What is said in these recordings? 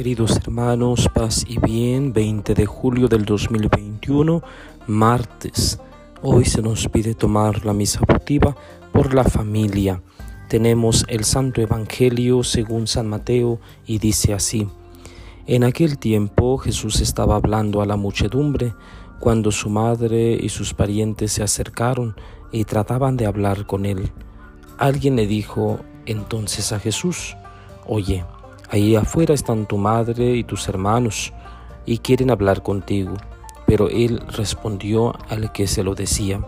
Queridos hermanos, paz y bien, 20 de julio del 2021, martes. Hoy se nos pide tomar la misa votiva por la familia. Tenemos el Santo Evangelio según San Mateo y dice así. En aquel tiempo Jesús estaba hablando a la muchedumbre cuando su madre y sus parientes se acercaron y trataban de hablar con él. Alguien le dijo entonces a Jesús, Oye, Ahí afuera están tu madre y tus hermanos y quieren hablar contigo. Pero él respondió al que se lo decía,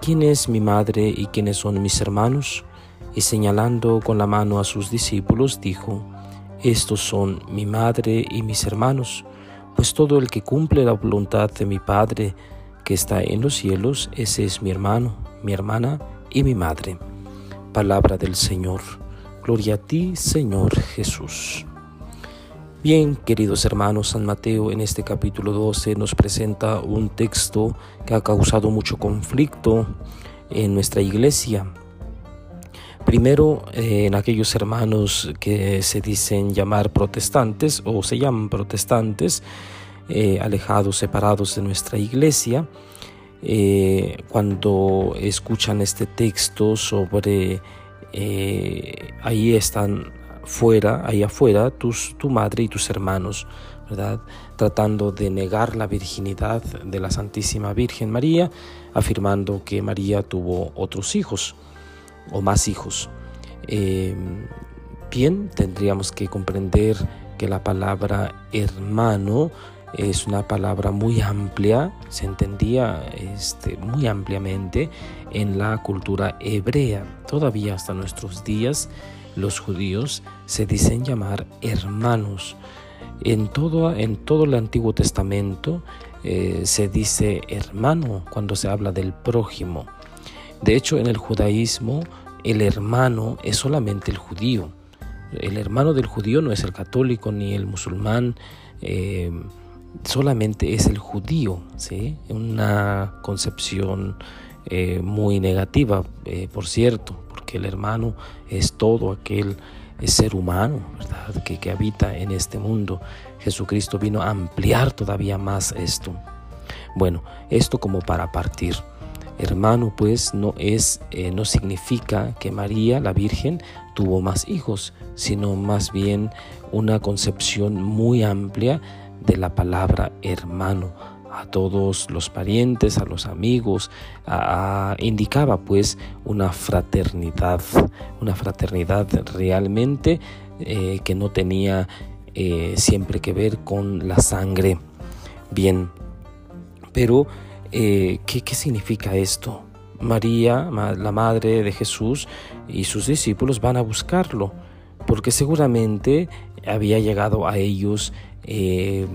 ¿quién es mi madre y quiénes son mis hermanos? Y señalando con la mano a sus discípulos, dijo, Estos son mi madre y mis hermanos, pues todo el que cumple la voluntad de mi Padre que está en los cielos, ese es mi hermano, mi hermana y mi madre. Palabra del Señor. Gloria a ti, Señor Jesús. Bien, queridos hermanos, San Mateo en este capítulo 12 nos presenta un texto que ha causado mucho conflicto en nuestra iglesia. Primero, eh, en aquellos hermanos que se dicen llamar protestantes o se llaman protestantes, eh, alejados, separados de nuestra iglesia, eh, cuando escuchan este texto sobre eh, ahí están fuera, ahí afuera, tus, tu madre y tus hermanos, ¿verdad? Tratando de negar la virginidad de la Santísima Virgen María, afirmando que María tuvo otros hijos o más hijos. Eh, bien, tendríamos que comprender que la palabra hermano es una palabra muy amplia, se entendía este, muy ampliamente en la cultura hebrea. Todavía hasta nuestros días los judíos se dicen llamar hermanos. En todo, en todo el Antiguo Testamento eh, se dice hermano cuando se habla del prójimo. De hecho, en el judaísmo el hermano es solamente el judío. El hermano del judío no es el católico ni el musulmán. Eh, solamente es el judío, ¿sí? una concepción eh, muy negativa, eh, por cierto, porque el hermano es todo aquel ser humano ¿verdad? Que, que habita en este mundo. Jesucristo vino a ampliar todavía más esto. Bueno, esto como para partir. Hermano, pues no es, eh, no significa que María, la Virgen, tuvo más hijos, sino más bien una concepción muy amplia de la palabra hermano a todos los parientes, a los amigos, indicaba pues una fraternidad, una fraternidad realmente eh, que no tenía eh, siempre que ver con la sangre. Bien, pero eh, ¿qué, ¿qué significa esto? María, la madre de Jesús y sus discípulos van a buscarlo, porque seguramente había llegado a ellos eh,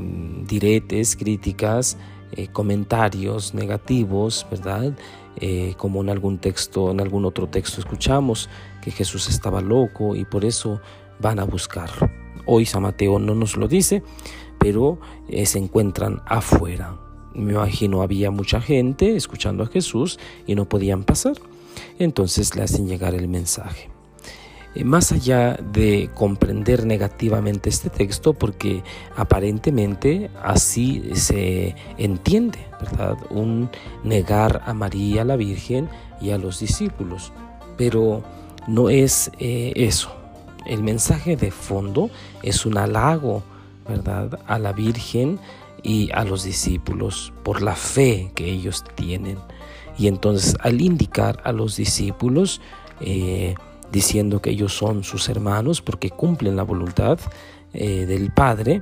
diretes, críticas, eh, comentarios negativos, ¿verdad? Eh, como en algún texto, en algún otro texto escuchamos que Jesús estaba loco y por eso van a buscarlo. Hoy San Mateo no nos lo dice, pero se encuentran afuera. Me imagino había mucha gente escuchando a Jesús y no podían pasar. Entonces le hacen llegar el mensaje. Eh, más allá de comprender negativamente este texto, porque aparentemente así se entiende, ¿verdad? Un negar a María, la Virgen, y a los discípulos. Pero no es eh, eso. El mensaje de fondo es un halago, ¿verdad? A la Virgen y a los discípulos por la fe que ellos tienen. Y entonces al indicar a los discípulos, eh, diciendo que ellos son sus hermanos porque cumplen la voluntad eh, del Padre.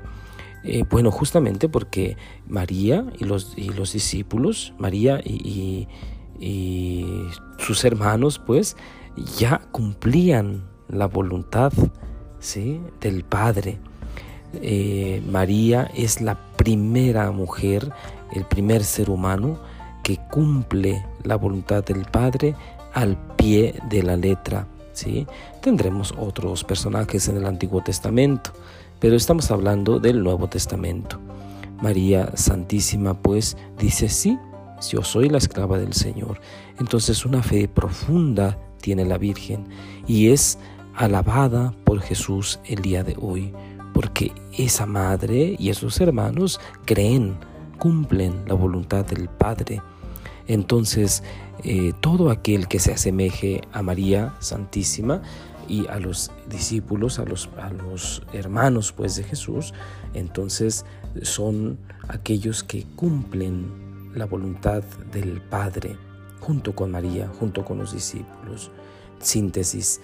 Eh, bueno, justamente porque María y los, y los discípulos, María y, sus hermanos, pues ya cumplían la voluntad ¿sí? del Padre. Eh, María es la primera mujer, el primer ser humano que cumple la voluntad del Padre al pie de la letra. Tendremos otros personajes en el Antiguo Testamento, pero estamos hablando del Nuevo Testamento. María Santísima pues dice, sí, yo soy la esclava del Señor. Entonces una fe profunda tiene la Virgen y es alabada por Jesús el día de hoy, porque esa madre y esos hermanos creen, cumplen la voluntad del Padre. Entonces, eh, todo aquel que se asemeje a María Santísima y a los discípulos, a los, hermanos pues de Jesús, entonces son aquellos que cumplen la voluntad del Padre junto con María, junto con los discípulos. Síntesis,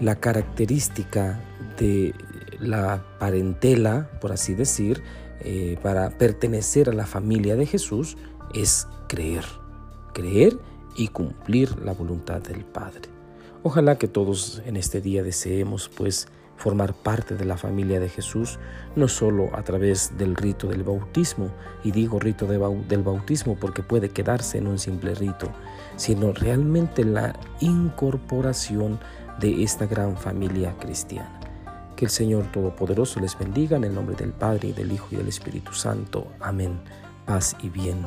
la característica de la parentela, por así decir, eh, para pertenecer a la familia de Jesús es creer, creer y cumplir la voluntad del Padre. Ojalá que todos en este día deseemos pues formar parte de la familia de Jesús, no solo a través del rito del bautismo, y digo rito del bautismo porque puede quedarse en un simple rito, sino realmente la incorporación de esta gran familia cristiana. Que el Señor Todopoderoso les bendiga en el nombre del Padre, y del Hijo y del Espíritu Santo. Amén. Paz y bien.